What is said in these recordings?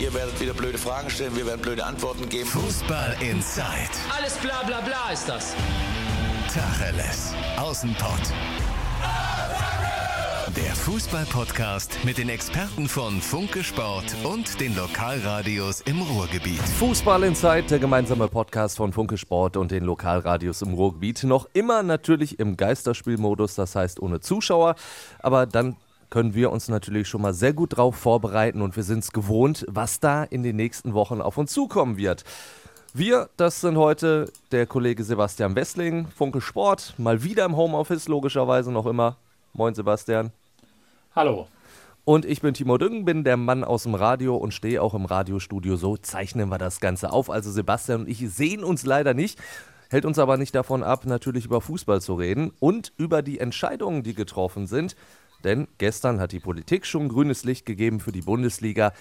Ihr werdet wieder blöde Fragen stellen, wir werden blöde Antworten geben. Fußball Inside. Alles bla bla bla ist das. Tacheles. Außenpott. Der Fußball-Podcast mit den Experten von Funke Sport und den Lokalradios im Ruhrgebiet. Fußball Inside, der gemeinsame Podcast von Funke Sport und den Lokalradios im Ruhrgebiet. Noch immer natürlich im Geisterspielmodus, das heißt ohne Zuschauer. Aber dann können wir uns natürlich schon mal sehr gut drauf vorbereiten und wir sind es gewohnt, was da in den nächsten Wochen auf uns zukommen wird. Wir, das sind heute der Kollege Sebastian Wessling, Funke Sport, mal wieder im Homeoffice, logischerweise noch immer. Moin Sebastian. Hallo. Und ich bin Timo Düngen, bin der Mann aus dem Radio und stehe auch im Radiostudio. So zeichnen wir das Ganze auf. Also Sebastian und ich sehen uns leider nicht, hält uns aber nicht davon ab, natürlich über Fußball zu reden und über die Entscheidungen, die getroffen sind. Denn gestern hat die Politik schon grünes Licht gegeben für die Bundesliga.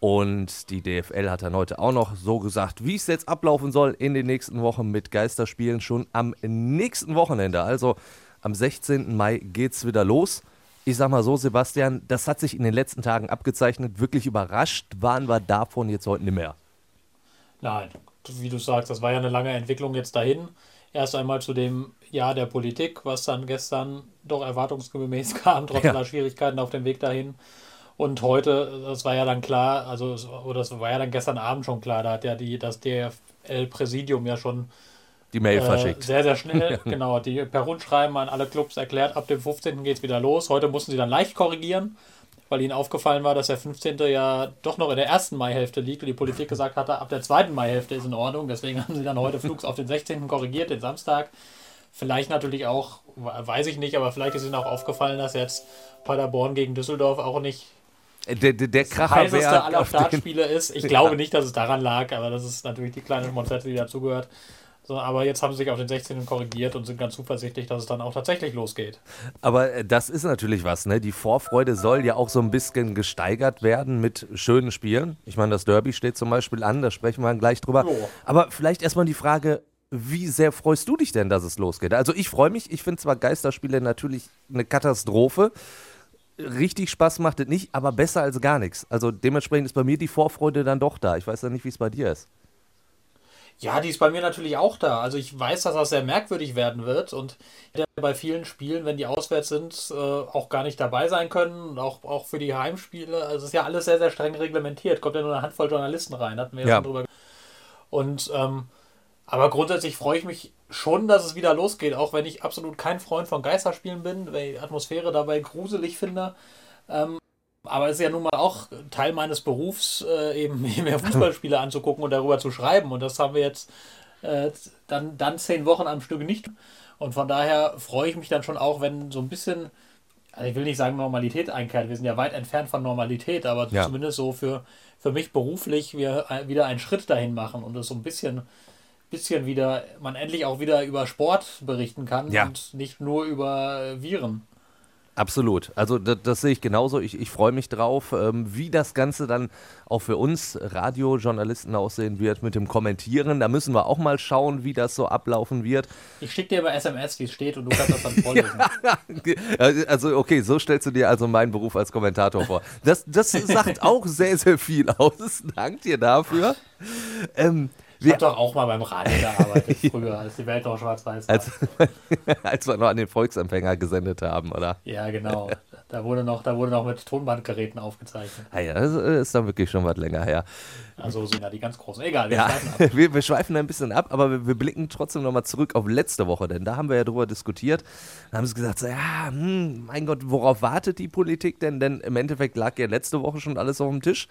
Und die DFL hat dann heute auch noch so gesagt, wie es jetzt ablaufen soll in den nächsten Wochen mit Geisterspielen schon am nächsten Wochenende. Also am 16. Mai geht es wieder los. Ich sag mal so, Sebastian, das hat sich in den letzten Tagen abgezeichnet. Wirklich überrascht waren wir davon jetzt heute nicht mehr. Nein, wie du sagst, das war ja eine lange Entwicklung jetzt dahin. Erst einmal zu dem Jahr der Politik, was dann gestern doch erwartungsgemäß kam, trotz ja. aller Schwierigkeiten auf dem Weg dahin. Und heute, das war ja dann klar, also oder das war ja dann gestern Abend schon klar, da hat ja die, das DFL-Präsidium ja schon die Mail äh, verschickt. Sehr, sehr schnell, genau. Die per Rundschreiben an alle Clubs erklärt, ab dem 15. geht es wieder los. Heute mussten sie dann leicht korrigieren, weil ihnen aufgefallen war, dass der 15. ja doch noch in der ersten Maihälfte liegt und die Politik gesagt hatte, ab der zweiten Maihälfte ist in Ordnung. Deswegen haben sie dann heute Flugs auf den 16. korrigiert, den Samstag. Vielleicht natürlich auch, weiß ich nicht, aber vielleicht ist ihnen auch aufgefallen, dass jetzt Paderborn gegen Düsseldorf auch nicht äh, der, der, der Kracher heißeste aller Startspiele ist. Ich glaube nicht, dass es daran lag, aber das ist natürlich die kleine Monzette, die dazugehört. So, aber jetzt haben sie sich auf den 16. korrigiert und sind ganz zuversichtlich, dass es dann auch tatsächlich losgeht. Aber äh, das ist natürlich was, ne? Die Vorfreude soll ja auch so ein bisschen gesteigert werden mit schönen Spielen. Ich meine, das Derby steht zum Beispiel an, da sprechen wir gleich drüber. Jo. Aber vielleicht erstmal die Frage, wie sehr freust du dich denn, dass es losgeht? Also ich freue mich, ich finde zwar Geisterspiele natürlich eine Katastrophe. Richtig Spaß macht es nicht, aber besser als gar nichts. Also dementsprechend ist bei mir die Vorfreude dann doch da. Ich weiß ja nicht, wie es bei dir ist. Ja, die ist bei mir natürlich auch da. Also ich weiß, dass das sehr merkwürdig werden wird und bei vielen Spielen, wenn die auswärts sind, äh, auch gar nicht dabei sein können. Auch, auch für die Heimspiele. Also es ist ja alles sehr, sehr streng reglementiert. Kommt ja nur eine Handvoll Journalisten rein, hatten wir ja, ja. schon drüber. Und ähm, aber grundsätzlich freue ich mich schon, dass es wieder losgeht, auch wenn ich absolut kein Freund von Geisterspielen bin, weil ich die Atmosphäre dabei gruselig finde. Ähm, aber es ist ja nun mal auch Teil meines Berufs, äh, eben mehr Fußballspiele anzugucken und darüber zu schreiben. Und das haben wir jetzt äh, dann, dann zehn Wochen am Stück nicht. Und von daher freue ich mich dann schon auch, wenn so ein bisschen, also ich will nicht sagen Normalität einkehrt, wir sind ja weit entfernt von Normalität, aber ja. zumindest so für, für mich beruflich wir wieder einen Schritt dahin machen und es so ein bisschen bisschen wieder, man endlich auch wieder über Sport berichten kann ja. und nicht nur über Viren. Absolut. Also das, das, sehe ich genauso. Ich, ich freue mich drauf, ähm, wie das Ganze dann auch für uns Radiojournalisten aussehen wird mit dem Kommentieren. Da müssen wir auch mal schauen, wie das so ablaufen wird. Ich schicke dir aber SMS, wie es steht, und du kannst das dann vorlesen. also okay, so stellst du dir also meinen Beruf als Kommentator vor. Das, das sagt auch sehr, sehr viel aus. Dank dir dafür. Ähm, ich habe doch auch mal beim Radio gearbeitet früher, als die Welt noch schwarz-weiß war. Als, als, wir noch an den Volksempfänger gesendet haben, oder? Ja, genau. Da wurde noch, da wurde noch mit Tonbandgeräten aufgezeichnet. Ah ja, das ist dann wirklich schon was länger her. Also sind ja die ganz großen. Egal, wir ja, schweifen ab. Wir, wir, schweifen ein bisschen ab, aber wir, wir blicken trotzdem nochmal zurück auf letzte Woche, denn da haben wir ja drüber diskutiert. Da haben sie gesagt, ja, hm, mein Gott, worauf wartet die Politik denn? Denn im Endeffekt lag ja letzte Woche schon alles auf dem Tisch.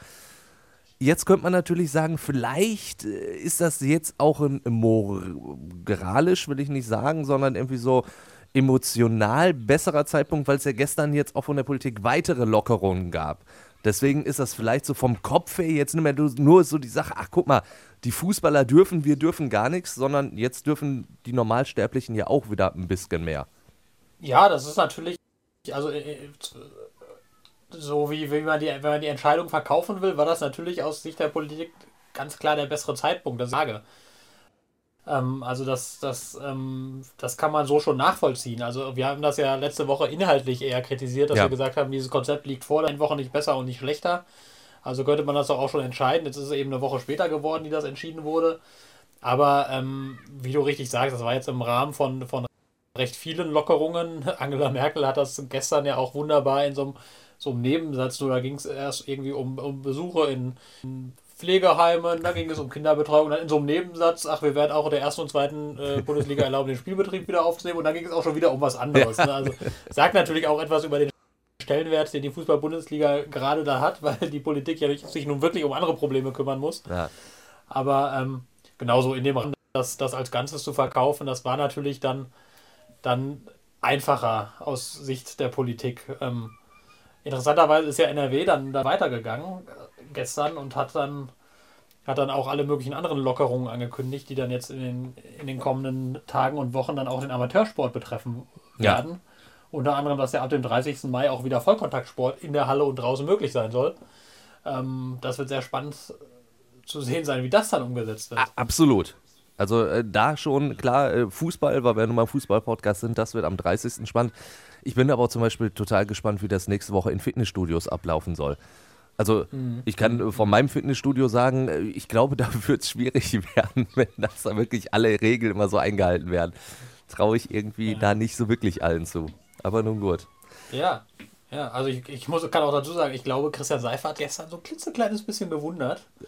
Jetzt könnte man natürlich sagen, vielleicht äh, ist das jetzt auch ein moralisch, will ich nicht sagen, sondern irgendwie so emotional besserer Zeitpunkt, weil es ja gestern jetzt auch von der Politik weitere Lockerungen gab. Deswegen ist das vielleicht so vom Kopf her jetzt nicht mehr nur so die Sache, ach guck mal, die Fußballer dürfen, wir dürfen gar nichts, sondern jetzt dürfen die Normalsterblichen ja auch wieder ein bisschen mehr. Ja, das ist natürlich, also äh, äh, so wie, wie man die, wenn man die Entscheidung verkaufen will, war das natürlich aus Sicht der Politik ganz klar der bessere Zeitpunkt, das sage. Ähm, also das, das, ähm, das kann man so schon nachvollziehen. Also wir haben das ja letzte Woche inhaltlich eher kritisiert, dass ja. wir gesagt haben, dieses Konzept liegt vor der Woche nicht besser und nicht schlechter. Also könnte man das doch auch schon entscheiden. Jetzt ist es eben eine Woche später geworden, die das entschieden wurde. Aber ähm, wie du richtig sagst, das war jetzt im Rahmen von, von recht vielen Lockerungen. Angela Merkel hat das gestern ja auch wunderbar in so einem, so einem Nebensatz, da ging es erst irgendwie um, um Besuche in, in Pflegeheimen, da ging es um Kinderbetreuung und dann in so einem Nebensatz, ach, wir werden auch in der ersten und zweiten äh, Bundesliga erlauben, den Spielbetrieb wieder aufzunehmen und dann ging es auch schon wieder um was anderes. Ne? Also sagt natürlich auch etwas über den Stellenwert, den die Fußball-Bundesliga gerade da hat, weil die Politik ja sich nun wirklich um andere Probleme kümmern muss. Ja. Aber ähm, genauso in dem Rahmen, das, das als Ganzes zu verkaufen, das war natürlich dann, dann einfacher aus Sicht der Politik. Ähm, interessanterweise ist ja NRW dann da weitergegangen gestern und hat dann, hat dann auch alle möglichen anderen Lockerungen angekündigt, die dann jetzt in den, in den kommenden Tagen und Wochen dann auch den Amateursport betreffen werden. Ja. Unter anderem, dass ja ab dem 30. Mai auch wieder Vollkontaktsport in der Halle und draußen möglich sein soll. Ähm, das wird sehr spannend zu sehen sein, wie das dann umgesetzt wird. Absolut. Also äh, da schon, klar, äh, Fußball, weil wir nun mal Fußball-Podcast sind, das wird am 30. spannend. Ich bin aber zum Beispiel total gespannt, wie das nächste Woche in Fitnessstudios ablaufen soll. Also mhm. ich kann von meinem Fitnessstudio sagen, äh, ich glaube, da wird es schwierig werden, wenn das da wirklich alle Regeln immer so eingehalten werden. Traue ich irgendwie ja. da nicht so wirklich allen zu. Aber nun gut. Ja, ja, also ich, ich muss, kann auch dazu sagen, ich glaube, Christian Seifert hat gestern so ein klitzekleines bisschen gewundert, äh,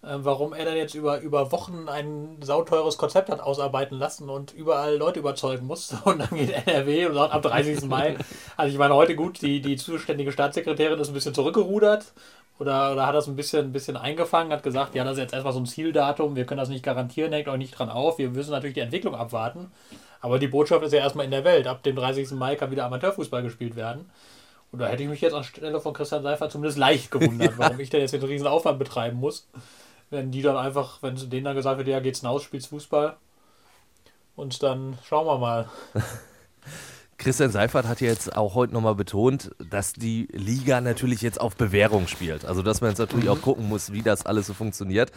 warum er dann jetzt über, über Wochen ein sauteures Konzept hat ausarbeiten lassen und überall Leute überzeugen muss. Und dann geht NRW und sagt am 30. Mai. Also ich meine, heute gut, die, die zuständige Staatssekretärin ist ein bisschen zurückgerudert oder, oder hat das ein bisschen, ein bisschen eingefangen, hat gesagt, ja, das ist jetzt erstmal so ein Zieldatum, wir können das nicht garantieren, hängt euch nicht dran auf, wir müssen natürlich die Entwicklung abwarten. Aber die Botschaft ist ja erstmal in der Welt. Ab dem 30. Mai kann wieder Amateurfußball gespielt werden. Und da hätte ich mich jetzt anstelle von Christian Seifert zumindest leicht gewundert, ja. warum ich da jetzt den riesen Aufwand betreiben muss wenn die dann einfach, wenn denen dann gesagt wird, ja, geht's hinaus, spielst Fußball. Und dann schauen wir mal. Christian Seifert hat jetzt auch heute nochmal betont, dass die Liga natürlich jetzt auf Bewährung spielt. Also, dass man jetzt natürlich mhm. auch gucken muss, wie das alles so funktioniert.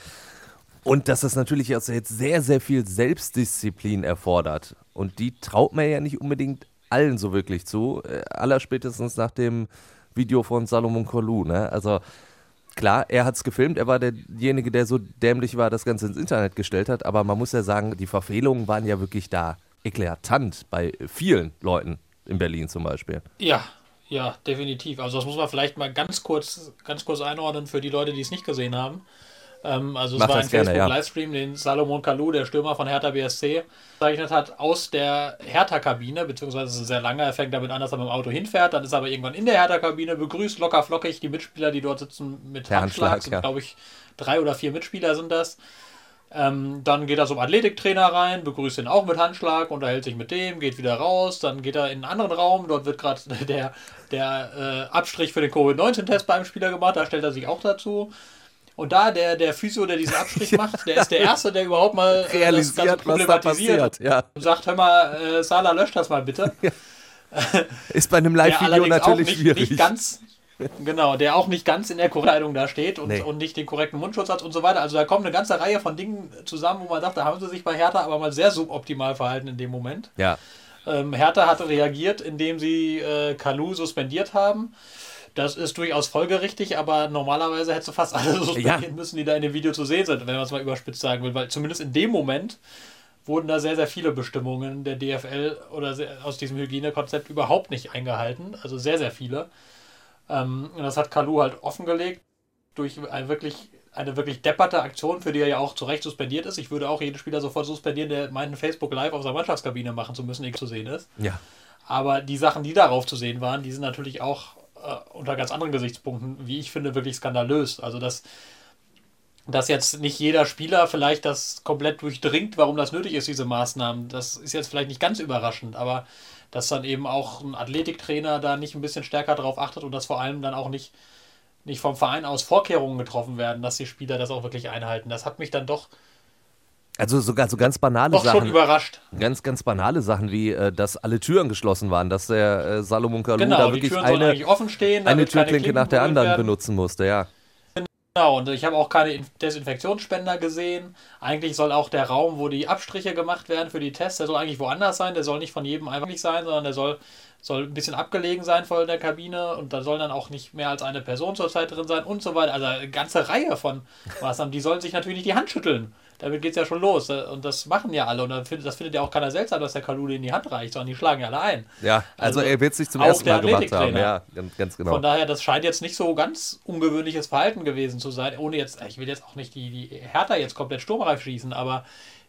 Und dass das natürlich jetzt sehr, sehr viel Selbstdisziplin erfordert. Und die traut man ja nicht unbedingt allen so wirklich zu. Äh, allerspätestens nach dem Video von Salomon Kolou. Ne? Also, klar, er hat es gefilmt, er war derjenige, der so dämlich war, das Ganze ins Internet gestellt hat, aber man muss ja sagen, die Verfehlungen waren ja wirklich da eklatant bei vielen Leuten in Berlin zum Beispiel. Ja, ja, definitiv. Also das muss man vielleicht mal ganz kurz, ganz kurz einordnen für die Leute, die es nicht gesehen haben. Ähm, also es Mach war ein Facebook-Livestream, ja. den Salomon Kalou, der Stürmer von Hertha BSC, gezeichnet hat aus der Hertha-Kabine, beziehungsweise es ist sehr lange, er fängt damit an, dass er mit dem Auto hinfährt, dann ist er aber irgendwann in der Hertha-Kabine, begrüßt locker flockig die Mitspieler, die dort sitzen mit der Handschlag, Handschlag ja. glaube ich, drei oder vier Mitspieler sind das. Ähm, dann geht er zum Athletiktrainer rein, begrüßt ihn auch mit Handschlag, unterhält sich mit dem, geht wieder raus, dann geht er in einen anderen Raum, dort wird gerade der, der äh, Abstrich für den Covid-19-Test beim Spieler gemacht, da stellt er sich auch dazu. Und da der, der Physio, der diesen Abstrich macht, der ist der Erste, der überhaupt mal äh, realisiert, was da passiert. Ja. Und sagt, hör mal, äh, Sala, löscht das mal bitte. Ja. Ist bei einem Live-Video natürlich nicht, schwierig. Nicht ganz, genau, der auch nicht ganz in der Kleidung da steht und, nee. und nicht den korrekten Mundschutz hat und so weiter. Also da kommt eine ganze Reihe von Dingen zusammen, wo man sagt, da haben sie sich bei Hertha aber mal sehr suboptimal verhalten in dem Moment. Ja. Ähm, Hertha hat reagiert, indem sie äh, Kalu suspendiert haben. Das ist durchaus folgerichtig, aber normalerweise hättest du fast alle suspendieren ja. müssen, die da in dem Video zu sehen sind, wenn man es mal überspitzt sagen will, weil zumindest in dem Moment wurden da sehr, sehr viele Bestimmungen der DFL oder aus diesem Hygienekonzept überhaupt nicht eingehalten. Also sehr, sehr viele. Ähm, und das hat Kalu halt offengelegt durch ein wirklich, eine wirklich depperte Aktion, für die er ja auch zu Recht suspendiert ist. Ich würde auch jeden Spieler sofort suspendieren, der meinen Facebook Live auf seiner Mannschaftskabine machen zu müssen, egal zu sehen ist. Ja. Aber die Sachen, die darauf zu sehen waren, die sind natürlich auch äh, unter ganz anderen Gesichtspunkten, wie ich finde, wirklich skandalös. Also, dass, dass jetzt nicht jeder Spieler vielleicht das komplett durchdringt, warum das nötig ist, diese Maßnahmen, das ist jetzt vielleicht nicht ganz überraschend, aber dass dann eben auch ein Athletiktrainer da nicht ein bisschen stärker darauf achtet und dass vor allem dann auch nicht, nicht vom Verein aus Vorkehrungen getroffen werden, dass die Spieler das auch wirklich einhalten. Das hat mich dann doch also sogar so ganz banale Sachen. schon überrascht. Ganz, ganz banale Sachen wie, äh, dass alle Türen geschlossen waren, dass der äh, Salomon Kalou genau, da wirklich eine, stehen, eine Türklinke nach der anderen werden. benutzen musste, ja. Genau, und ich habe auch keine Desinfektionsspender gesehen. Eigentlich soll auch der Raum, wo die Abstriche gemacht werden für die Tests, der soll eigentlich woanders sein. Der soll nicht von jedem einfach sein, sondern der soll soll ein bisschen abgelegen sein vor der Kabine und da soll dann auch nicht mehr als eine Person zur Zeit drin sein und so weiter. Also eine ganze Reihe von Maßnahmen. Die sollen sich natürlich nicht die Hand schütteln. Damit geht es ja schon los. Und das machen ja alle. Und das findet ja auch keiner seltsam, dass der Kalule in die Hand reicht, sondern die schlagen ja alle ein. Ja, also, also er wird sich zum ersten Mal gemacht haben. Ja, ganz, ganz, genau. Von daher, das scheint jetzt nicht so ganz ungewöhnliches Verhalten gewesen zu sein. Ohne jetzt, ich will jetzt auch nicht die, die Hertha jetzt komplett sturmreif schießen, aber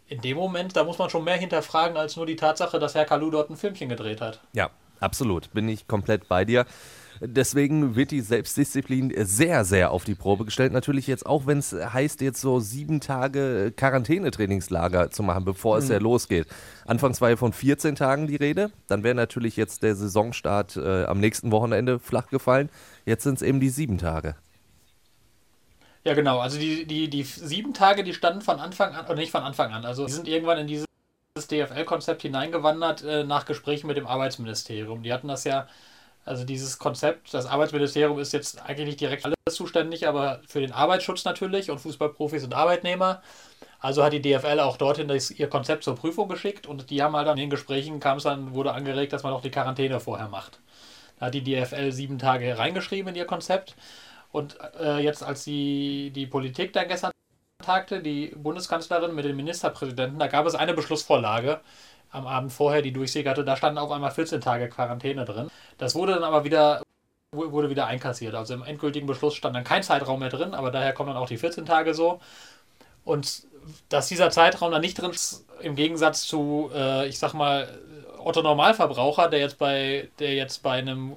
in dem Moment, da muss man schon mehr hinterfragen als nur die Tatsache, dass Herr Kalu dort ein Filmchen gedreht hat. Ja, Absolut, bin ich komplett bei dir. Deswegen wird die Selbstdisziplin sehr, sehr auf die Probe gestellt. Natürlich jetzt auch, wenn es heißt, jetzt so sieben Tage Quarantänetrainingslager zu machen, bevor mhm. es ja losgeht. Anfangs war ja von 14 Tagen die Rede. Dann wäre natürlich jetzt der Saisonstart äh, am nächsten Wochenende flach gefallen. Jetzt sind es eben die sieben Tage. Ja, genau. Also die, die, die sieben Tage, die standen von Anfang an, oder nicht von Anfang an. Also die sind irgendwann in diese das DFL-Konzept hineingewandert äh, nach Gesprächen mit dem Arbeitsministerium. Die hatten das ja, also dieses Konzept, das Arbeitsministerium ist jetzt eigentlich nicht direkt alles zuständig, aber für den Arbeitsschutz natürlich und Fußballprofis und Arbeitnehmer. Also hat die DFL auch dorthin das, ihr Konzept zur Prüfung geschickt und die haben halt dann in den Gesprächen kam es dann, wurde angeregt, dass man auch die Quarantäne vorher macht. Da hat die DFL sieben Tage reingeschrieben in ihr Konzept. Und äh, jetzt, als die, die Politik dann gestern tagte, die Bundeskanzlerin mit dem Ministerpräsidenten, da gab es eine Beschlussvorlage am Abend vorher, die durchsickerte, da standen auf einmal 14 Tage Quarantäne drin. Das wurde dann aber wieder wurde wieder einkassiert. Also im endgültigen Beschluss stand dann kein Zeitraum mehr drin, aber daher kommen dann auch die 14 Tage so. Und dass dieser Zeitraum dann nicht drin ist, im Gegensatz zu, äh, ich sag mal, Otto Normalverbraucher, der jetzt bei, der jetzt bei einem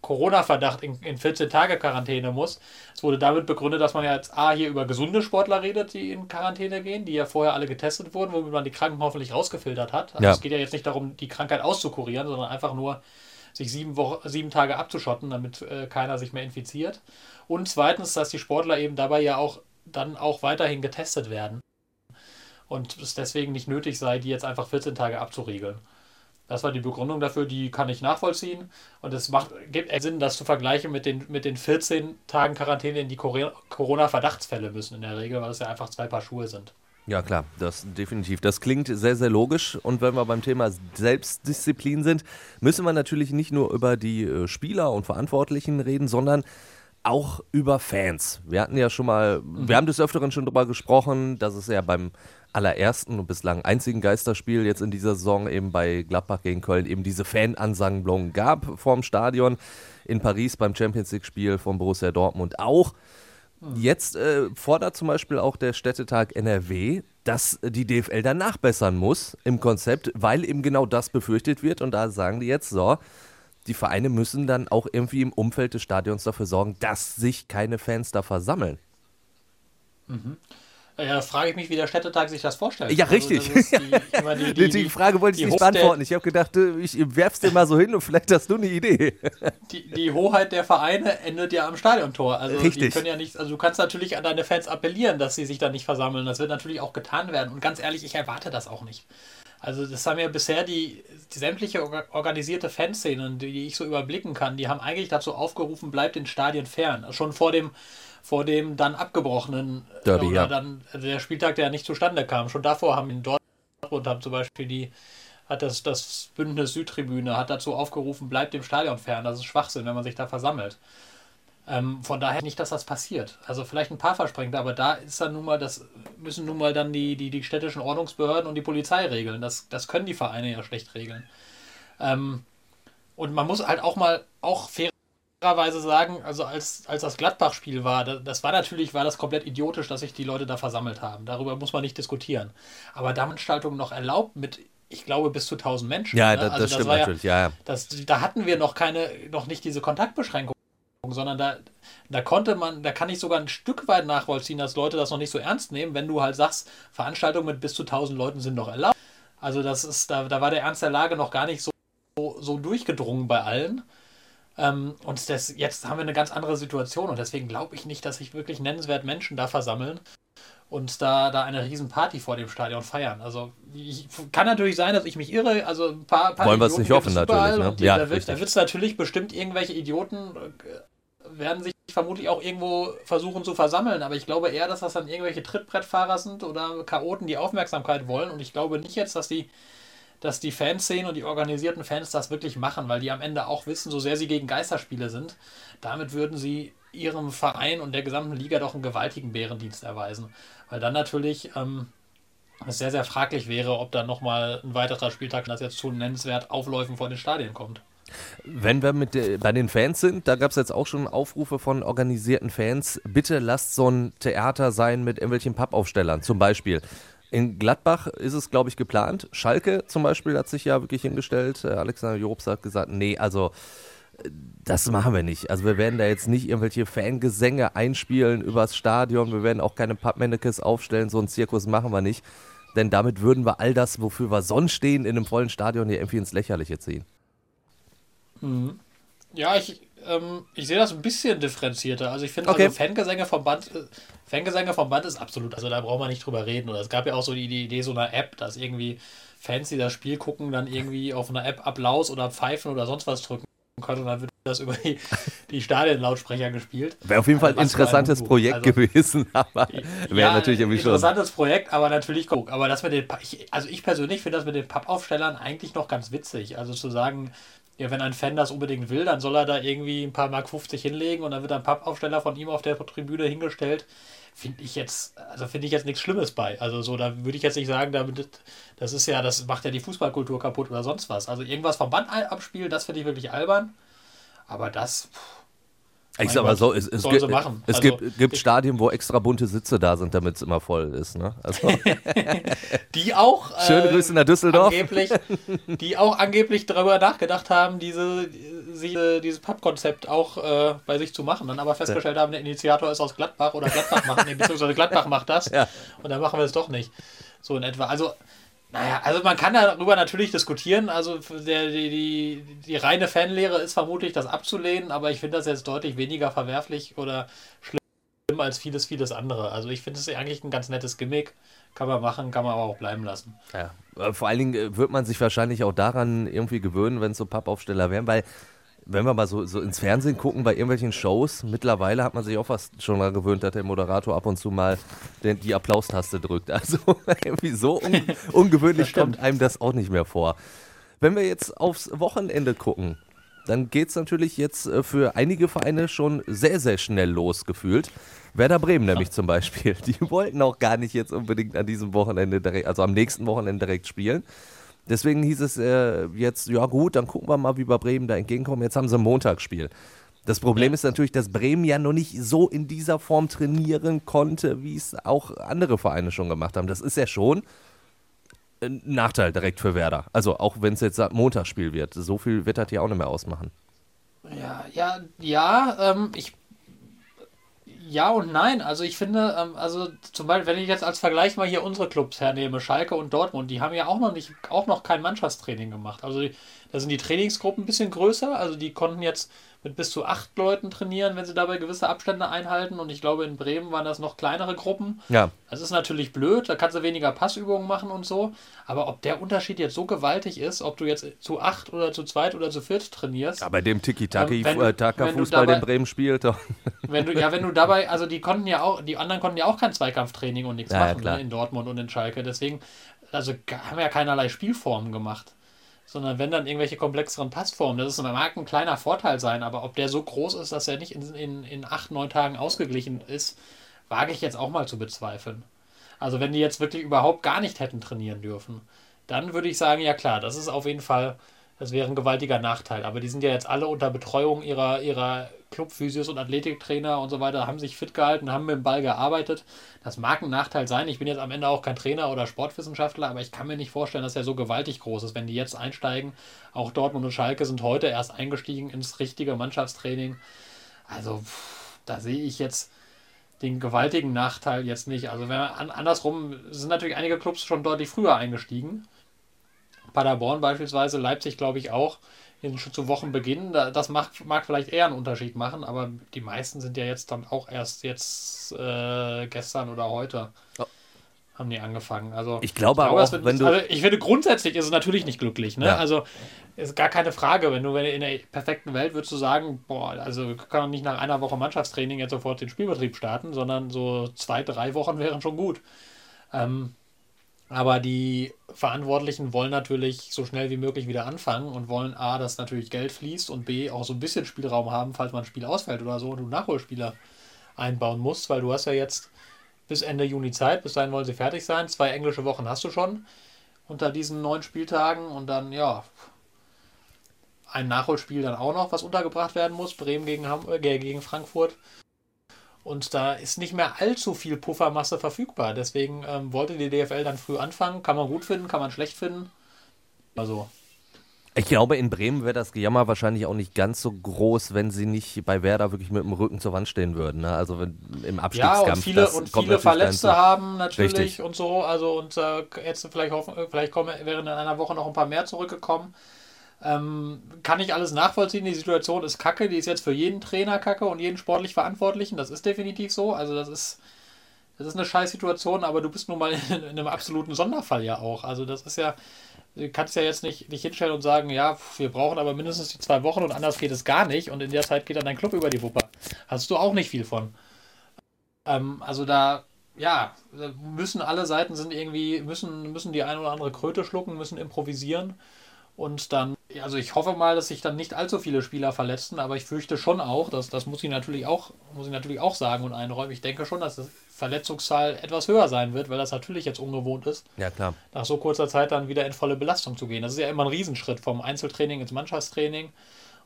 Corona-Verdacht in, in 14 Tage Quarantäne muss. Es wurde damit begründet, dass man ja jetzt A hier über gesunde Sportler redet, die in Quarantäne gehen, die ja vorher alle getestet wurden, womit man die Kranken hoffentlich rausgefiltert hat. Also ja. es geht ja jetzt nicht darum, die Krankheit auszukurieren, sondern einfach nur sich sieben, Wochen, sieben Tage abzuschotten, damit äh, keiner sich mehr infiziert. Und zweitens, dass die Sportler eben dabei ja auch dann auch weiterhin getestet werden. Und es deswegen nicht nötig sei, die jetzt einfach 14 Tage abzuriegeln. Das war die Begründung dafür, die kann ich nachvollziehen. Und es macht, gibt Sinn, das zu vergleichen mit den, mit den 14 Tagen Quarantäne, in die Corona-Verdachtsfälle müssen in der Regel, weil es ja einfach zwei Paar Schuhe sind. Ja klar, das definitiv. Das klingt sehr, sehr logisch. Und wenn wir beim Thema Selbstdisziplin sind, müssen wir natürlich nicht nur über die äh, Spieler und Verantwortlichen reden, sondern auch über Fans. Wir hatten ja schon mal, wir haben des Öfteren schon darüber gesprochen, dass es ja beim allerersten und bislang einzigen Geisterspiel jetzt in dieser Saison eben bei Gladbach gegen Köln eben diese Fan-Ansammlung gab vorm Stadion. In Paris beim Champions League-Spiel von Borussia Dortmund auch. Jetzt äh, fordert zum Beispiel auch der Städtetag NRW, dass die DFL dann nachbessern muss im Konzept, weil eben genau das befürchtet wird. Und da sagen die jetzt so, die Vereine müssen dann auch irgendwie im Umfeld des Stadions dafür sorgen, dass sich keine Fans da versammeln. Mhm. Ja, da frage ich mich, wie der Städtetag sich das vorstellt. Ja, also, richtig. Die, die, die, die, Frage wollte ich nicht beantworten. Ich habe gedacht, ich werf's dir mal so hin und vielleicht hast du eine Idee. Die, Hoheit der Vereine endet ja am Stadiontor. Also richtig. Die können ja nicht, also du kannst natürlich an deine Fans appellieren, dass sie sich da nicht versammeln. Das wird natürlich auch getan werden. Und ganz ehrlich, ich erwarte das auch nicht. Also das haben ja bisher die, die sämtliche organisierte Fanszenen, die, die ich so überblicken kann, die haben eigentlich dazu aufgerufen, bleibt den Stadien fern. Schon vor dem vor dem dann abgebrochenen Derby, oder ja. dann der Spieltag, der nicht zustande kam. Schon davor haben in Dortmund haben zum Beispiel die hat das, das Bündnis Südtribüne hat dazu aufgerufen, bleibt dem Stadion fern. Das ist Schwachsinn, wenn man sich da versammelt. Ähm, von daher nicht, dass das passiert. Also vielleicht ein paar versprengte, aber da ist dann nun mal, das müssen nun mal dann die, die, die städtischen Ordnungsbehörden und die Polizei regeln. Das, das können die Vereine ja schlecht regeln. Ähm, und man muss halt auch mal auch fair fairerweise sagen, also als, als das Gladbach-Spiel war, das, das, war natürlich, war das komplett idiotisch, dass sich die Leute da versammelt haben. Darüber muss man nicht diskutieren. Aber da Veranstaltungen noch erlaubt mit, ich glaube, bis zu 1000 Menschen. Ja, ne? das, also das, stimmt natürlich, ja, ja. Das, da hatten wir noch keine, noch nicht diese Kontaktbeschränkung, sondern da, da konnte man, da kann ich sogar ein Stück weit nachvollziehen, dass Leute das noch nicht so ernst nehmen, wenn du halt sagst, Veranstaltungen mit bis zu 1000 Leuten sind noch erlaubt. Also das ist, da, da war der Ernst der Lage noch gar nicht so, so, so durchgedrungen bei allen. Ähm, und das, jetzt haben wir eine ganz andere Situation und deswegen glaube ich nicht, dass sich wirklich nennenswert Menschen da versammeln und da, da eine Riesenparty vor dem Stadion feiern. Also ich, kann natürlich sein, dass ich mich irre. Also ein paar, paar Wollen wir es nicht hoffen, natürlich. Ne? Ja, da wird es natürlich bestimmt irgendwelche Idioten äh, werden sich vermutlich auch irgendwo versuchen zu versammeln, aber ich glaube eher, dass das dann irgendwelche Trittbrettfahrer sind oder Chaoten, die Aufmerksamkeit wollen und ich glaube nicht jetzt, dass die dass die Fanszene und die organisierten Fans das wirklich machen, weil die am Ende auch wissen, so sehr sie gegen Geisterspiele sind, damit würden sie ihrem Verein und der gesamten Liga doch einen gewaltigen Bärendienst erweisen. Weil dann natürlich ähm, es sehr, sehr fraglich wäre, ob dann nochmal ein weiterer Spieltag, das jetzt zu nennenswert Aufläufen vor den Stadien kommt. Wenn wir mit de, bei den Fans sind, da gab es jetzt auch schon Aufrufe von organisierten Fans, bitte lasst so ein Theater sein mit irgendwelchen Pappaufstellern, zum Beispiel. In Gladbach ist es, glaube ich, geplant. Schalke zum Beispiel hat sich ja wirklich hingestellt. Äh, Alexander Jobs hat gesagt, nee, also äh, das machen wir nicht. Also wir werden da jetzt nicht irgendwelche Fangesänge einspielen übers Stadion. Wir werden auch keine Pappmannekes aufstellen. So einen Zirkus machen wir nicht. Denn damit würden wir all das, wofür wir sonst stehen, in einem vollen Stadion hier irgendwie ins Lächerliche ziehen. Mhm. Ja, ich, ähm, ich sehe das ein bisschen differenzierter. Also ich finde, okay. also Fangesänge vom Band, äh, Fangesänge vom Band ist absolut, also da braucht man nicht drüber reden. Oder es gab ja auch so die, die Idee so einer App, dass irgendwie Fans, die das Spiel gucken, dann irgendwie auf einer App Applaus oder Pfeifen oder sonst was drücken können und dann wird das über die, die Stadionlautsprecher gespielt. Wäre auf jeden Fall ein also interessantes Projekt also, gewesen, aber wäre ja, natürlich irgendwie schon. Interessantes Projekt, aber natürlich guck. Aber das mit den, ich, also ich persönlich finde das mit den Pappaufstellern eigentlich noch ganz witzig. Also zu sagen, ja, wenn ein Fan das unbedingt will, dann soll er da irgendwie ein paar Mark 50 hinlegen und dann wird ein Pappaufsteller von ihm auf der Tribüne hingestellt. Finde ich jetzt, also finde ich jetzt nichts Schlimmes bei. Also so, da würde ich jetzt nicht sagen, damit, das ist ja, das macht ja die Fußballkultur kaputt oder sonst was. Also irgendwas vom Band abspielen, das finde ich wirklich albern. Aber das, pff, ich sag mal so, es, es, gibt, es also, gibt, gibt, Stadien, wo extra bunte Sitze da sind, damit es immer voll ist. Ne? Also. die auch. Schöne äh, Grüße nach Düsseldorf. Angeblich, die auch angeblich darüber nachgedacht haben, diese, diese dieses Pappkonzept auch äh, bei sich zu machen. Dann aber festgestellt ja. haben, der Initiator ist aus Gladbach oder Gladbach macht, nee, beziehungsweise Gladbach macht das. Ja. Und dann machen wir es doch nicht. So in etwa. Also naja, also man kann darüber natürlich diskutieren. Also der, die, die, die reine Fanlehre ist vermutlich das abzulehnen, aber ich finde das jetzt deutlich weniger verwerflich oder schlimm als vieles, vieles andere. Also ich finde es eigentlich ein ganz nettes Gimmick. Kann man machen, kann man aber auch bleiben lassen. Ja, vor allen Dingen äh, wird man sich wahrscheinlich auch daran irgendwie gewöhnen, wenn es so Pappaufsteller wären, weil wenn wir mal so, so ins Fernsehen gucken bei irgendwelchen Shows, mittlerweile hat man sich auch fast schon daran gewöhnt, dass der Moderator ab und zu mal den, die Applaustaste drückt. Also irgendwie so un ungewöhnlich kommt einem das auch nicht mehr vor. Wenn wir jetzt aufs Wochenende gucken, dann geht es natürlich jetzt äh, für einige Vereine schon sehr, sehr schnell losgefühlt. Werder Bremen nämlich zum Beispiel. Die wollten auch gar nicht jetzt unbedingt an diesem Wochenende direkt, also am nächsten Wochenende direkt spielen. Deswegen hieß es äh, jetzt, ja gut, dann gucken wir mal, wie wir Bremen da entgegenkommen. Jetzt haben sie ein Montagsspiel. Das Problem ja. ist natürlich, dass Bremen ja noch nicht so in dieser Form trainieren konnte, wie es auch andere Vereine schon gemacht haben. Das ist ja schon ein Nachteil direkt für Werder. Also auch wenn es jetzt Montagsspiel wird. So viel wird das ja auch nicht mehr ausmachen. Ja, ja, ja, ähm, ich ja und nein. Also ich finde, ähm, also zum Beispiel, wenn ich jetzt als Vergleich mal hier unsere Clubs hernehme, Schalke und Dortmund, die haben ja auch noch nicht, auch noch kein Mannschaftstraining gemacht. Also da sind die Trainingsgruppen ein bisschen größer. Also die konnten jetzt mit bis zu acht Leuten trainieren, wenn sie dabei gewisse Abstände einhalten. Und ich glaube, in Bremen waren das noch kleinere Gruppen. Ja. Das ist natürlich blöd, da kannst du weniger Passübungen machen und so. Aber ob der Unterschied jetzt so gewaltig ist, ob du jetzt zu acht oder zu zweit oder zu viert trainierst. Ja, bei dem Tiki-Taka-Fußball, den Bremen spielt, doch. Wenn du, ja, wenn du dabei, also die konnten ja auch, die anderen konnten ja auch kein Zweikampftraining und nichts ja, machen ne, in Dortmund und in Schalke. Deswegen, also haben ja keinerlei Spielformen gemacht sondern wenn dann irgendwelche komplexeren Passformen. Das ist, mag ein kleiner Vorteil sein, aber ob der so groß ist, dass er nicht in, in, in acht, neun Tagen ausgeglichen ist, wage ich jetzt auch mal zu bezweifeln. Also wenn die jetzt wirklich überhaupt gar nicht hätten trainieren dürfen, dann würde ich sagen, ja klar, das ist auf jeden Fall das wäre ein gewaltiger Nachteil. Aber die sind ja jetzt alle unter Betreuung ihrer, ihrer Clubphysios und Athletiktrainer und so weiter, haben sich fit gehalten, haben mit dem Ball gearbeitet. Das mag ein Nachteil sein. Ich bin jetzt am Ende auch kein Trainer oder Sportwissenschaftler, aber ich kann mir nicht vorstellen, dass er so gewaltig groß ist, wenn die jetzt einsteigen. Auch Dortmund und Schalke sind heute erst eingestiegen ins richtige Mannschaftstraining. Also, da sehe ich jetzt den gewaltigen Nachteil jetzt nicht. Also, wenn man, andersrum sind natürlich einige Clubs schon deutlich früher eingestiegen. Paderborn beispielsweise, Leipzig glaube ich auch, in, zu Wochenbeginn. Das macht, mag vielleicht eher einen Unterschied machen, aber die meisten sind ja jetzt dann auch erst jetzt äh, gestern oder heute. Oh. Haben die angefangen. Also, ich glaube ich aber auch, wird, wenn du. Also ich finde, grundsätzlich ist es natürlich nicht glücklich. Ne? Ja. Also, ist gar keine Frage. Wenn du wenn in der perfekten Welt würdest du sagen, boah, also kann man nicht nach einer Woche Mannschaftstraining jetzt sofort den Spielbetrieb starten, sondern so zwei, drei Wochen wären schon gut. Ähm, Aber die Verantwortlichen wollen natürlich so schnell wie möglich wieder anfangen und wollen A, dass natürlich Geld fließt und B, auch so ein bisschen Spielraum haben, falls man ein Spiel ausfällt oder so und du Nachholspieler einbauen musst, weil du hast ja jetzt bis Ende Juni Zeit, bis dahin wollen sie fertig sein. Zwei englische Wochen hast du schon unter diesen neun Spieltagen und dann, ja, ein Nachholspiel dann auch noch, was untergebracht werden muss. Bremen gegen, Ham äh, gegen Frankfurt. Und da ist nicht mehr allzu viel Puffermasse verfügbar. Deswegen ähm, wollte die DFL dann früh anfangen. Kann man gut finden, kann man schlecht finden. Also. Ich glaube, in Bremen wäre das Gejammer wahrscheinlich auch nicht ganz so groß, wenn sie nicht bei Werder wirklich mit dem Rücken zur Wand stehen würden. Ne? Also wenn, im Abstiegskampf. Ja, und viele, und viele Verletzte haben natürlich Richtig. und so. Also und äh, jetzt vielleicht hoffen, vielleicht kommen, wären in einer Woche noch ein paar mehr zurückgekommen. Ähm, kann ich alles nachvollziehen. Die Situation ist kacke. Die ist jetzt für jeden Trainer kacke und jeden sportlich Verantwortlichen. Das ist definitiv so. Also, das ist, das ist eine scheiß Situation, aber du bist nun mal in, in einem absoluten Sonderfall ja auch. Also, das ist ja. Du kannst ja jetzt nicht, nicht hinstellen und sagen, ja, wir brauchen aber mindestens die zwei Wochen und anders geht es gar nicht und in der Zeit geht dann dein Club über die Wupper. Hast du auch nicht viel von. Ähm, also da, ja, müssen alle Seiten sind irgendwie, müssen, müssen die eine oder andere Kröte schlucken, müssen improvisieren und dann, also ich hoffe mal, dass sich dann nicht allzu viele Spieler verletzen, aber ich fürchte schon auch, dass das muss ich natürlich auch, muss ich natürlich auch sagen und einräumen. Ich denke schon, dass die Verletzungszahl etwas höher sein wird, weil das natürlich jetzt ungewohnt ist. Ja, klar. Nach so kurzer Zeit dann wieder in volle Belastung zu gehen. Das ist ja immer ein Riesenschritt vom Einzeltraining ins Mannschaftstraining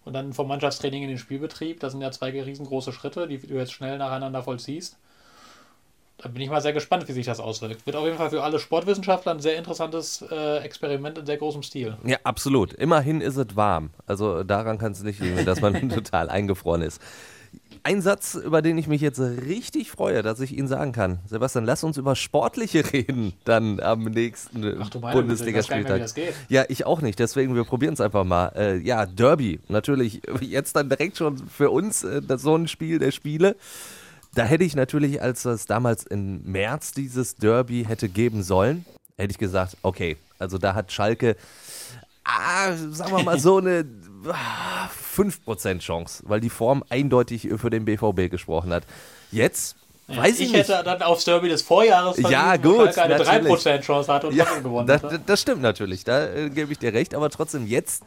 und dann vom Mannschaftstraining in den Spielbetrieb. Das sind ja zwei riesengroße Schritte, die du jetzt schnell nacheinander vollziehst. Da bin ich mal sehr gespannt, wie sich das auswirkt. Wird auf jeden Fall für alle Sportwissenschaftler ein sehr interessantes äh, Experiment in sehr großem Stil. Ja, absolut. Immerhin ist es warm. Also daran kann es nicht liegen, dass man total eingefroren ist. Ein Satz, über den ich mich jetzt richtig freue, dass ich Ihnen sagen kann. Sebastian, lass uns über Sportliche reden, dann am nächsten Bundesligaspieltag. Ja, ich auch nicht, deswegen wir probieren es einfach mal. Äh, ja, Derby, natürlich jetzt dann direkt schon für uns äh, so ein Spiel der Spiele. Da hätte ich natürlich, als es damals im März dieses Derby hätte geben sollen, hätte ich gesagt, okay, also da hat Schalke, ah, sagen wir mal so eine ah, 5% Chance, weil die Form eindeutig für den BVB gesprochen hat. Jetzt Weiß ich, ich hätte dann aufs Derby des Vorjahres ja, gut, eine natürlich. 3% Chance hatte und ja, gewonnen. Das, das, stimmt natürlich, da äh, gebe ich dir recht, aber trotzdem jetzt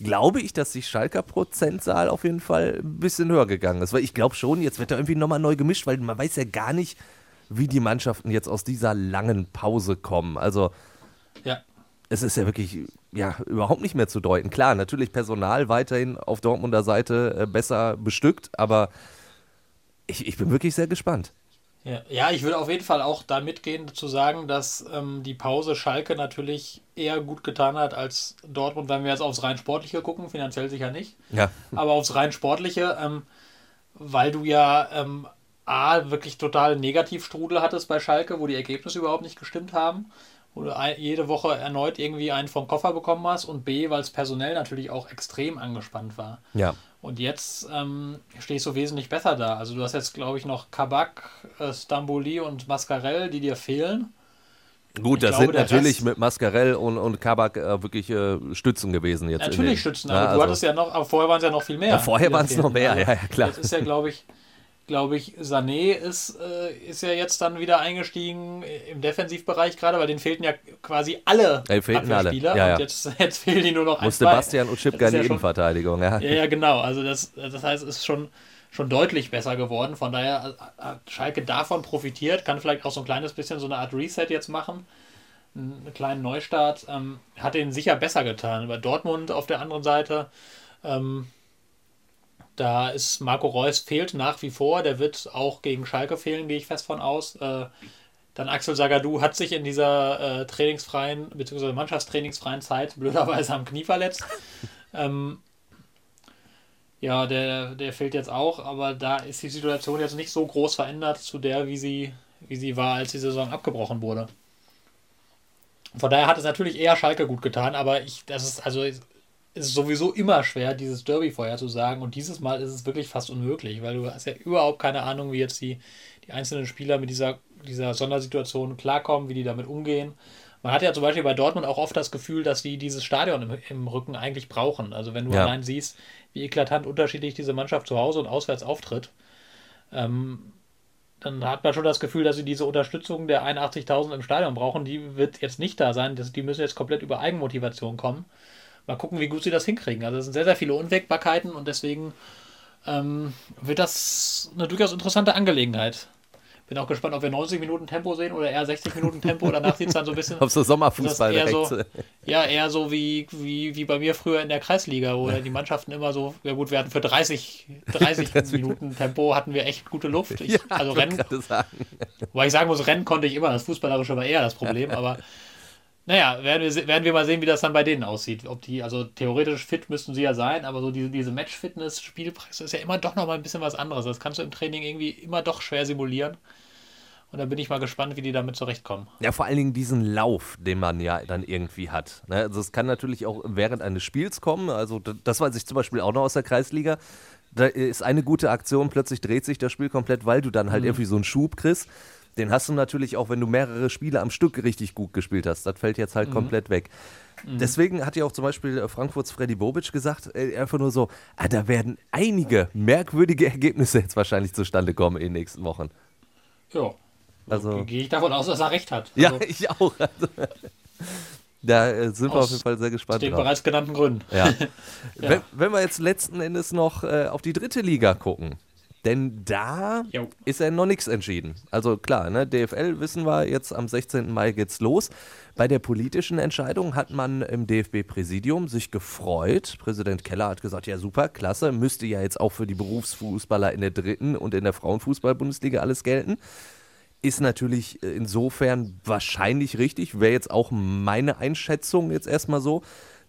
glaube ich, dass die Schalker Prozentzahl auf jeden Fall ein bisschen höher gegangen ist. Weil ich glaube schon, jetzt wird da irgendwie nochmal neu gemischt, weil man weiß ja gar nicht, wie die Mannschaften jetzt aus dieser langen Pause kommen. Also, ja. es ist ja wirklich ja, überhaupt nicht mehr zu deuten. Klar, natürlich Personal weiterhin auf Dortmunder Seite äh, besser bestückt, aber ich, ich bin wirklich sehr gespannt. Ja, ja, ich würde auf jeden Fall auch da mitgehen, zu sagen, dass ähm, die Pause Schalke natürlich eher gut getan hat als Dortmund, wenn wir jetzt aufs rein Sportliche gucken, finanziell sicher nicht. Ja. Aber aufs rein Sportliche, ähm, weil du ja ähm, A, wirklich total Negativstrudel hattest bei Schalke, wo die Ergebnisse überhaupt nicht gestimmt haben, wo du jede Woche erneut irgendwie einen vom Koffer bekommen hast und B, weil es personell natürlich auch extrem angespannt war. Ja. Und jetzt ähm, stehst du wesentlich besser da. Also du hast jetzt, glaube ich, noch Kabak, äh, Stamboli und Mascarell, die dir fehlen. Gut, das glaube, sind natürlich Rest, mit Mascarell und, und Kabak äh, wirklich äh, Stützen gewesen jetzt. Natürlich Stützen, aber ja, du also, hattest ja noch, aber vorher waren es ja noch viel mehr. Ja, vorher waren es noch mehr, also, ja, ja, klar. Das ist ja, glaube ich, glaube ich, Sané ist, äh, ist ja jetzt dann wieder eingestiegen im Defensivbereich gerade, weil denen fehlten ja quasi alle ja, fehlten alle. Ja, ja. Und jetzt, jetzt fehlen die nur noch Musste ein, Bastian und Schipka in die Innenverteidigung, ja. Ja, ja, genau. Also das, das heißt, es ist schon, schon deutlich besser geworden. Von daher hat Schalke davon profitiert, kann vielleicht auch so ein kleines bisschen so eine Art Reset jetzt machen. Einen kleinen Neustart. Ähm, hat den sicher besser getan. Bei Dortmund auf der anderen Seite ähm, da ist Marco Reus fehlt nach wie vor. Der wird auch gegen Schalke fehlen, gehe ich fest von aus. Äh, dann Axel Sagadou hat sich in dieser äh, trainingsfreien bzw. Mannschaftstrainingsfreien Zeit blöderweise am Knie verletzt. ähm, ja, der, der fehlt jetzt auch, aber da ist die Situation jetzt nicht so groß verändert zu der, wie sie, wie sie war, als die Saison abgebrochen wurde. Von daher hat es natürlich eher Schalke gut getan, aber ich, das ist, also ist sowieso immer schwer, dieses Derby vorherzusagen. Und dieses Mal ist es wirklich fast unmöglich, weil du hast ja überhaupt keine Ahnung, wie jetzt die, die einzelnen Spieler mit dieser, dieser Sondersituation klarkommen, wie die damit umgehen. Man hat ja zum Beispiel bei Dortmund auch oft das Gefühl, dass die dieses Stadion im, im Rücken eigentlich brauchen. Also wenn du ja. allein siehst, wie eklatant unterschiedlich diese Mannschaft zu Hause und auswärts auftritt, ähm, dann hat man schon das Gefühl, dass sie diese Unterstützung der 81.000 im Stadion brauchen. Die wird jetzt nicht da sein. Das, die müssen jetzt komplett über Eigenmotivation kommen. Mal gucken, wie gut sie das hinkriegen. Also es sind sehr, sehr viele Unwägbarkeiten und deswegen ähm, wird das eine durchaus interessante Angelegenheit. Bin auch gespannt, ob wir 90 Minuten Tempo sehen oder eher 60 Minuten Tempo. Danach sieht es dann so ein bisschen. Ob so Sommerfußball eher so, Ja, eher so wie, wie, wie bei mir früher in der Kreisliga, wo die Mannschaften immer so, ja gut, wir hatten für 30, 30 Minuten Tempo hatten wir echt gute Luft. Ich, ja, also Rennen, sagen. wobei ich sagen muss, Rennen konnte ich immer. Das Fußballerische war eher das Problem, aber naja, werden wir, werden wir mal sehen, wie das dann bei denen aussieht. Ob die, also theoretisch fit müssten sie ja sein, aber so diese, diese Match-Fitness, Spielpraxis ist ja immer doch noch mal ein bisschen was anderes. Das kannst du im Training irgendwie immer doch schwer simulieren. Und da bin ich mal gespannt, wie die damit zurechtkommen. Ja, vor allen Dingen diesen Lauf, den man ja dann irgendwie hat. Ne? Also es kann natürlich auch während eines Spiels kommen. Also das weiß ich zum Beispiel auch noch aus der Kreisliga. Da ist eine gute Aktion, plötzlich dreht sich das Spiel komplett, weil du dann halt irgendwie so einen Schub kriegst. Den hast du natürlich auch, wenn du mehrere Spiele am Stück richtig gut gespielt hast. Das fällt jetzt halt komplett weg. Deswegen hat ja auch zum Beispiel äh, Frankfurts Freddy Bobic gesagt, äh, einfach nur so, ah, da werden einige merkwürdige Ergebnisse jetzt wahrscheinlich zustande kommen in den nächsten Wochen. Ja. Also, Gehe ich davon aus, dass er recht hat. ja, Also, ich auch. Also, da äh, sind wir Aus auf jeden Fall sehr aus gespannt den drauf. bereits genannten Gründen. Ja. Wenn, wenn wir jetzt letzten Endes noch äh, auf die dritte Liga gucken, denn da Jo. ist ja noch nichts entschieden. Also klar, ne, DFL wissen wir, jetzt am 16. Mai geht's los. Bei der politischen Entscheidung hat man im DFB-Präsidium sich gefreut. Präsident Keller hat gesagt, ja super, klasse, müsste ja jetzt auch für die Berufsfußballer in der dritten und in der Frauenfußball-Bundesliga alles gelten. Ist natürlich äh, insofern wahrscheinlich richtig, wäre jetzt auch meine Einschätzung jetzt erstmal so.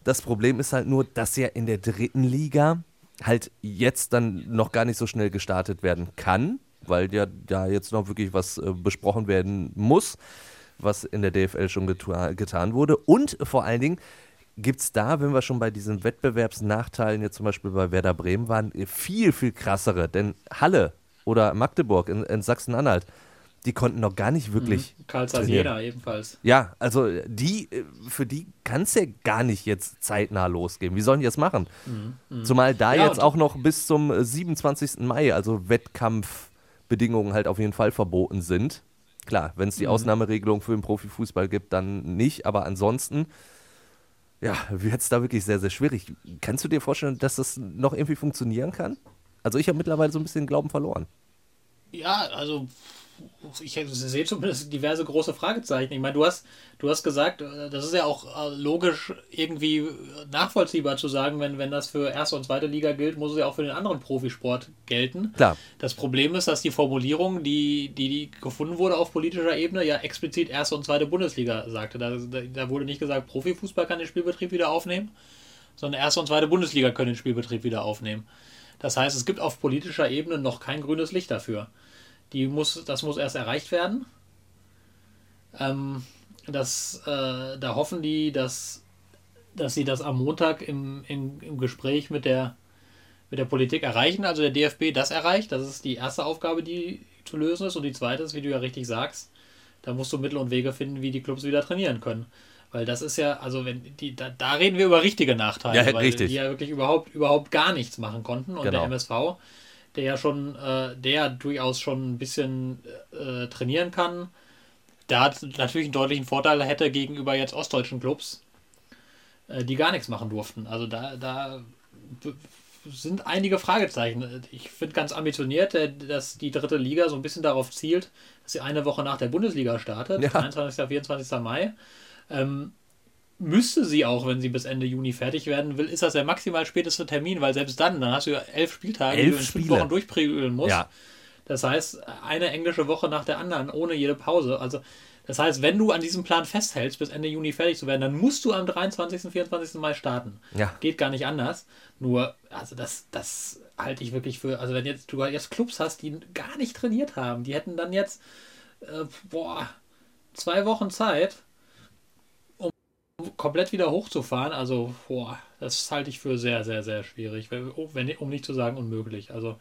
Das Problem ist halt nur, dass ja in der dritten Liga halt jetzt dann noch gar nicht so schnell gestartet werden kann, weil ja da jetzt noch wirklich was äh, besprochen werden muss, was in der DFL schon getan wurde. Und vor allen Dingen gibt es da, wenn wir schon bei diesen Wettbewerbsnachteilen jetzt zum Beispiel bei Werder Bremen waren, äh, viel, viel krassere. Denn Halle oder Magdeburg in, in Sachsen-Anhalt, die konnten noch gar nicht wirklich Karl Zeiss trainieren. Jena ebenfalls. Ja, also die, äh, für die kann es ja gar nicht jetzt zeitnah losgehen. Wie sollen die das machen? Zumal da Ja, jetzt auch noch bis zum äh, 27. Mai, also Wettkampfbedingungen halt auf jeden Fall verboten sind. Klar, wenn es die Ausnahmeregelung für den Profifußball gibt, dann nicht, aber ansonsten, ja, wird es da wirklich sehr, sehr schwierig. Kannst du dir vorstellen, dass das noch irgendwie funktionieren kann? Also ich habe mittlerweile so ein bisschen den Glauben verloren. Ja, also ich sehe zumindest diverse große Fragezeichen. Ich meine, du hast, du hast gesagt, äh, das ist ja auch äh, logisch irgendwie äh, nachvollziehbar zu sagen, wenn, wenn das für erste und zweite Liga gilt, muss es ja auch für den anderen Profisport gelten. Klar. Das Problem ist, dass die Formulierung, die, die, die gefunden wurde auf politischer Ebene, ja explizit erste und zweite Bundesliga sagte. Da, da, da wurde nicht gesagt, Profifußball kann den Spielbetrieb wieder aufnehmen, sondern erste und zweite Bundesliga können den Spielbetrieb wieder aufnehmen. Das heißt, es gibt auf politischer Ebene noch kein grünes Licht dafür. Die muss, das muss erst erreicht werden. Ähm, das, äh, da hoffen die, dass, dass sie das am Montag im, im, im Gespräch mit der, mit der Politik erreichen. Also der DFB das erreicht. Das ist die erste Aufgabe, die zu lösen ist. Und die zweite ist, wie du ja richtig sagst, da musst du Mittel und Wege finden, wie die Clubs wieder trainieren können. Weil das ist ja, also wenn die, da, da reden wir über richtige Nachteile, Ja, weil richtig. die ja wirklich überhaupt, überhaupt gar nichts machen konnten. Und Genau. der MSV, der ja schon, äh, der durchaus schon ein bisschen äh, trainieren kann, da hat natürlich einen deutlichen Vorteil hätte gegenüber jetzt ostdeutschen Clubs, äh, die gar nichts machen durften. Also da, da sind einige Fragezeichen. Ich finde ganz ambitioniert, äh, dass die dritte Liga so ein bisschen darauf zielt, dass sie eine Woche nach der Bundesliga startet, Ja. 23. 24. Mai. Ähm, müsste sie auch, wenn sie bis Ende Juni fertig werden will, ist das der maximal späteste Termin, weil selbst dann, dann hast du ja elf Spieltage, die Elf du in fünf. Wochen durchprügeln musst. Ja. Das heißt, eine englische Woche nach der anderen, ohne jede Pause. Also, das heißt, wenn du an diesem Plan festhältst, bis Ende Juni fertig zu werden, dann musst du am 23., 24. Mai starten. Ja. Geht gar nicht anders. Nur, also das, das halte ich wirklich für, also wenn jetzt du jetzt Clubs hast, die gar nicht trainiert haben, die hätten dann jetzt, äh, boah, zwei Wochen Zeit, komplett wieder hochzufahren. Also, boah, das halte ich für sehr, sehr, sehr schwierig. Wenn, wenn, um nicht zu sagen unmöglich. Also,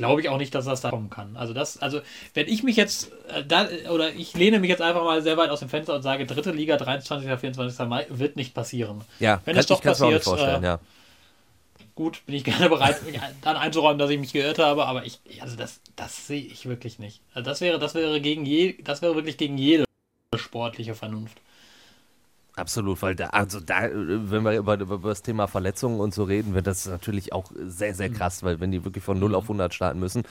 glaube ich auch nicht, dass das da kommen kann. Also das, also wenn ich mich jetzt äh, da oder ich lehne mich jetzt einfach mal sehr weit aus dem Fenster und sage, dritte Liga, 23. 24. Mai wird nicht passieren. Ja, wenn es doch passiert, vorstellen, äh, ja. gut, bin ich gerne bereit, mich dann einzuräumen, dass ich mich geirrt habe, aber ich, also das, das sehe ich wirklich nicht. Also das wäre, das wäre gegen je, das wäre wirklich gegen jede sportliche Vernunft. Absolut, weil da, also da, wenn wir über, über das Thema Verletzungen und so reden, wird das natürlich auch sehr, sehr krass, weil wenn die wirklich von 0 auf 100 starten müssen.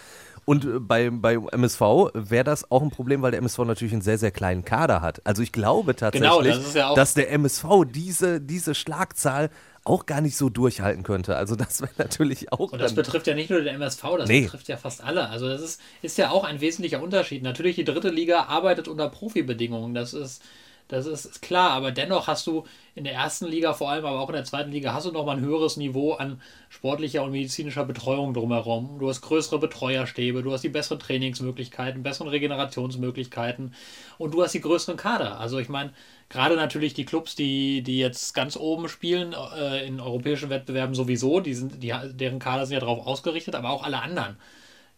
Und äh, bei, bei MSV wäre das auch ein Problem, weil der MSV natürlich einen sehr, sehr kleinen Kader hat. Also ich glaube tatsächlich, Genau, das ja dass der MSV diese, diese Schlagzahl auch gar nicht so durchhalten könnte. Also das wäre natürlich auch Und das betrifft ja nicht nur den MSV, das Nee. betrifft ja fast alle. Also das ist, ist ja auch ein wesentlicher Unterschied. Natürlich, die dritte Liga arbeitet unter Profibedingungen, das ist, das ist, klar, aber dennoch hast du in der ersten Liga vor allem, aber auch in der zweiten Liga, hast du nochmal ein höheres Niveau an sportlicher und medizinischer Betreuung drumherum. Du hast größere Betreuerstäbe, du hast die besseren Trainingsmöglichkeiten, besseren Regenerationsmöglichkeiten und du hast die größeren Kader. Also ich meine, gerade natürlich die Clubs, die, die jetzt ganz oben spielen, äh, in europäischen Wettbewerben sowieso, die sind, die, deren Kader sind ja darauf ausgerichtet, aber auch alle anderen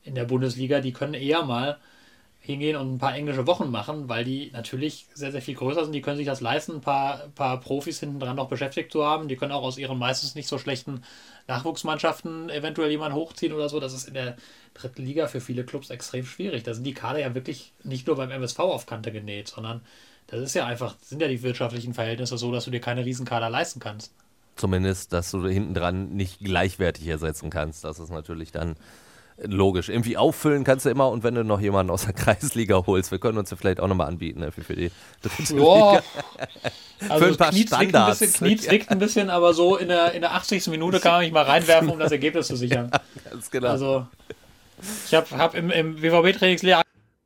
in der Bundesliga, die können eher mal hingehen und ein paar englische Wochen machen, weil die natürlich sehr, sehr viel größer sind. Die können sich das leisten, ein paar, paar Profis hinten dran noch beschäftigt zu haben. Die können auch aus ihren meistens nicht so schlechten Nachwuchsmannschaften eventuell jemanden hochziehen oder so. Das ist in der dritten Liga für viele Clubs extrem schwierig. Da sind die Kader ja wirklich nicht nur beim MSV auf Kante genäht, sondern das ist ja einfach, sind ja die wirtschaftlichen Verhältnisse so, dass du dir keine Riesenkader leisten kannst. zumindest, dass du hinten dran nicht gleichwertig ersetzen kannst. Das ist natürlich dann logisch. Irgendwie auffüllen kannst du immer und wenn du noch jemanden aus der Kreisliga holst, wir können uns ja vielleicht auch nochmal anbieten ne, für, die dritte Ja, Liga. also Für ein paar Knie zwickt ein Standards. bisschen, Knie zwickt ein bisschen, aber so in der, in der 80. Minute kann man mich mal reinwerfen, um das Ergebnis zu sichern. Ganz genau. Also, ich habe hab im, im WVB-Trainingslager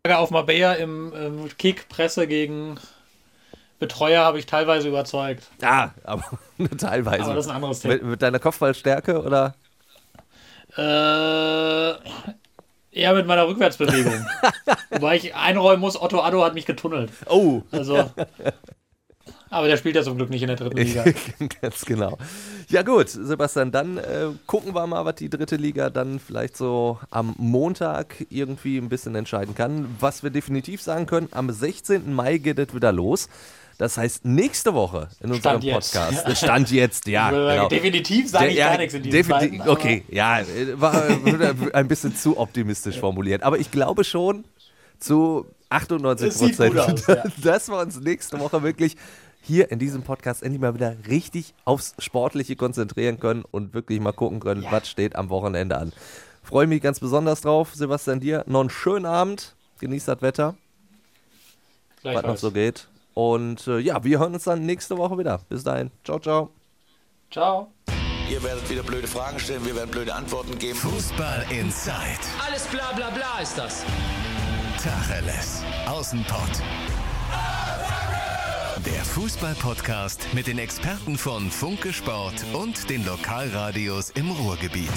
auf Marbella im, im Kick-Presse gegen Betreuer habe ich teilweise überzeugt. ja, aber teilweise. Aber das ist ein anderes Thema. mit, mit deiner Kopfballstärke oder? Äh, eher mit meiner Rückwärtsbewegung. Wobei ich einräumen muss, Otto Addo hat mich getunnelt. Oh, Also, aber der spielt ja zum Glück nicht in der dritten Liga. ganz genau. Ja gut, Sebastian, dann äh, gucken wir mal, was die dritte Liga dann vielleicht so am Montag irgendwie ein bisschen entscheiden kann. Was wir definitiv sagen können, am 16. Mai geht es wieder los. Das heißt, nächste Woche in unserem Stand jetzt. Podcast. Stand jetzt, ja. Genau. Definitiv sage ich Der- gar nichts in diesem Zeiten, Okay, ja, äh, war ein bisschen zu optimistisch formuliert. Aber ich glaube schon zu 98 Es sieht Prozent, aus, ja. dass wir uns nächste Woche wirklich hier in diesem Podcast endlich mal wieder richtig aufs Sportliche konzentrieren können und wirklich mal gucken können, was steht am Wochenende an. Freue mich ganz besonders drauf. Sebastian, dir noch einen schönen Abend. Genießt das Wetter, was noch so geht. Und äh, ja, wir hören uns dann nächste Woche wieder. Bis dahin. Ciao, ciao. Ciao. Ihr werdet wieder blöde Fragen stellen, wir werden blöde Antworten geben. Fußball Inside. Alles bla bla bla ist das. Tacheles. Außenpott. Der Fußball-Podcast mit den Experten von Funke Sport und den Lokalradios im Ruhrgebiet.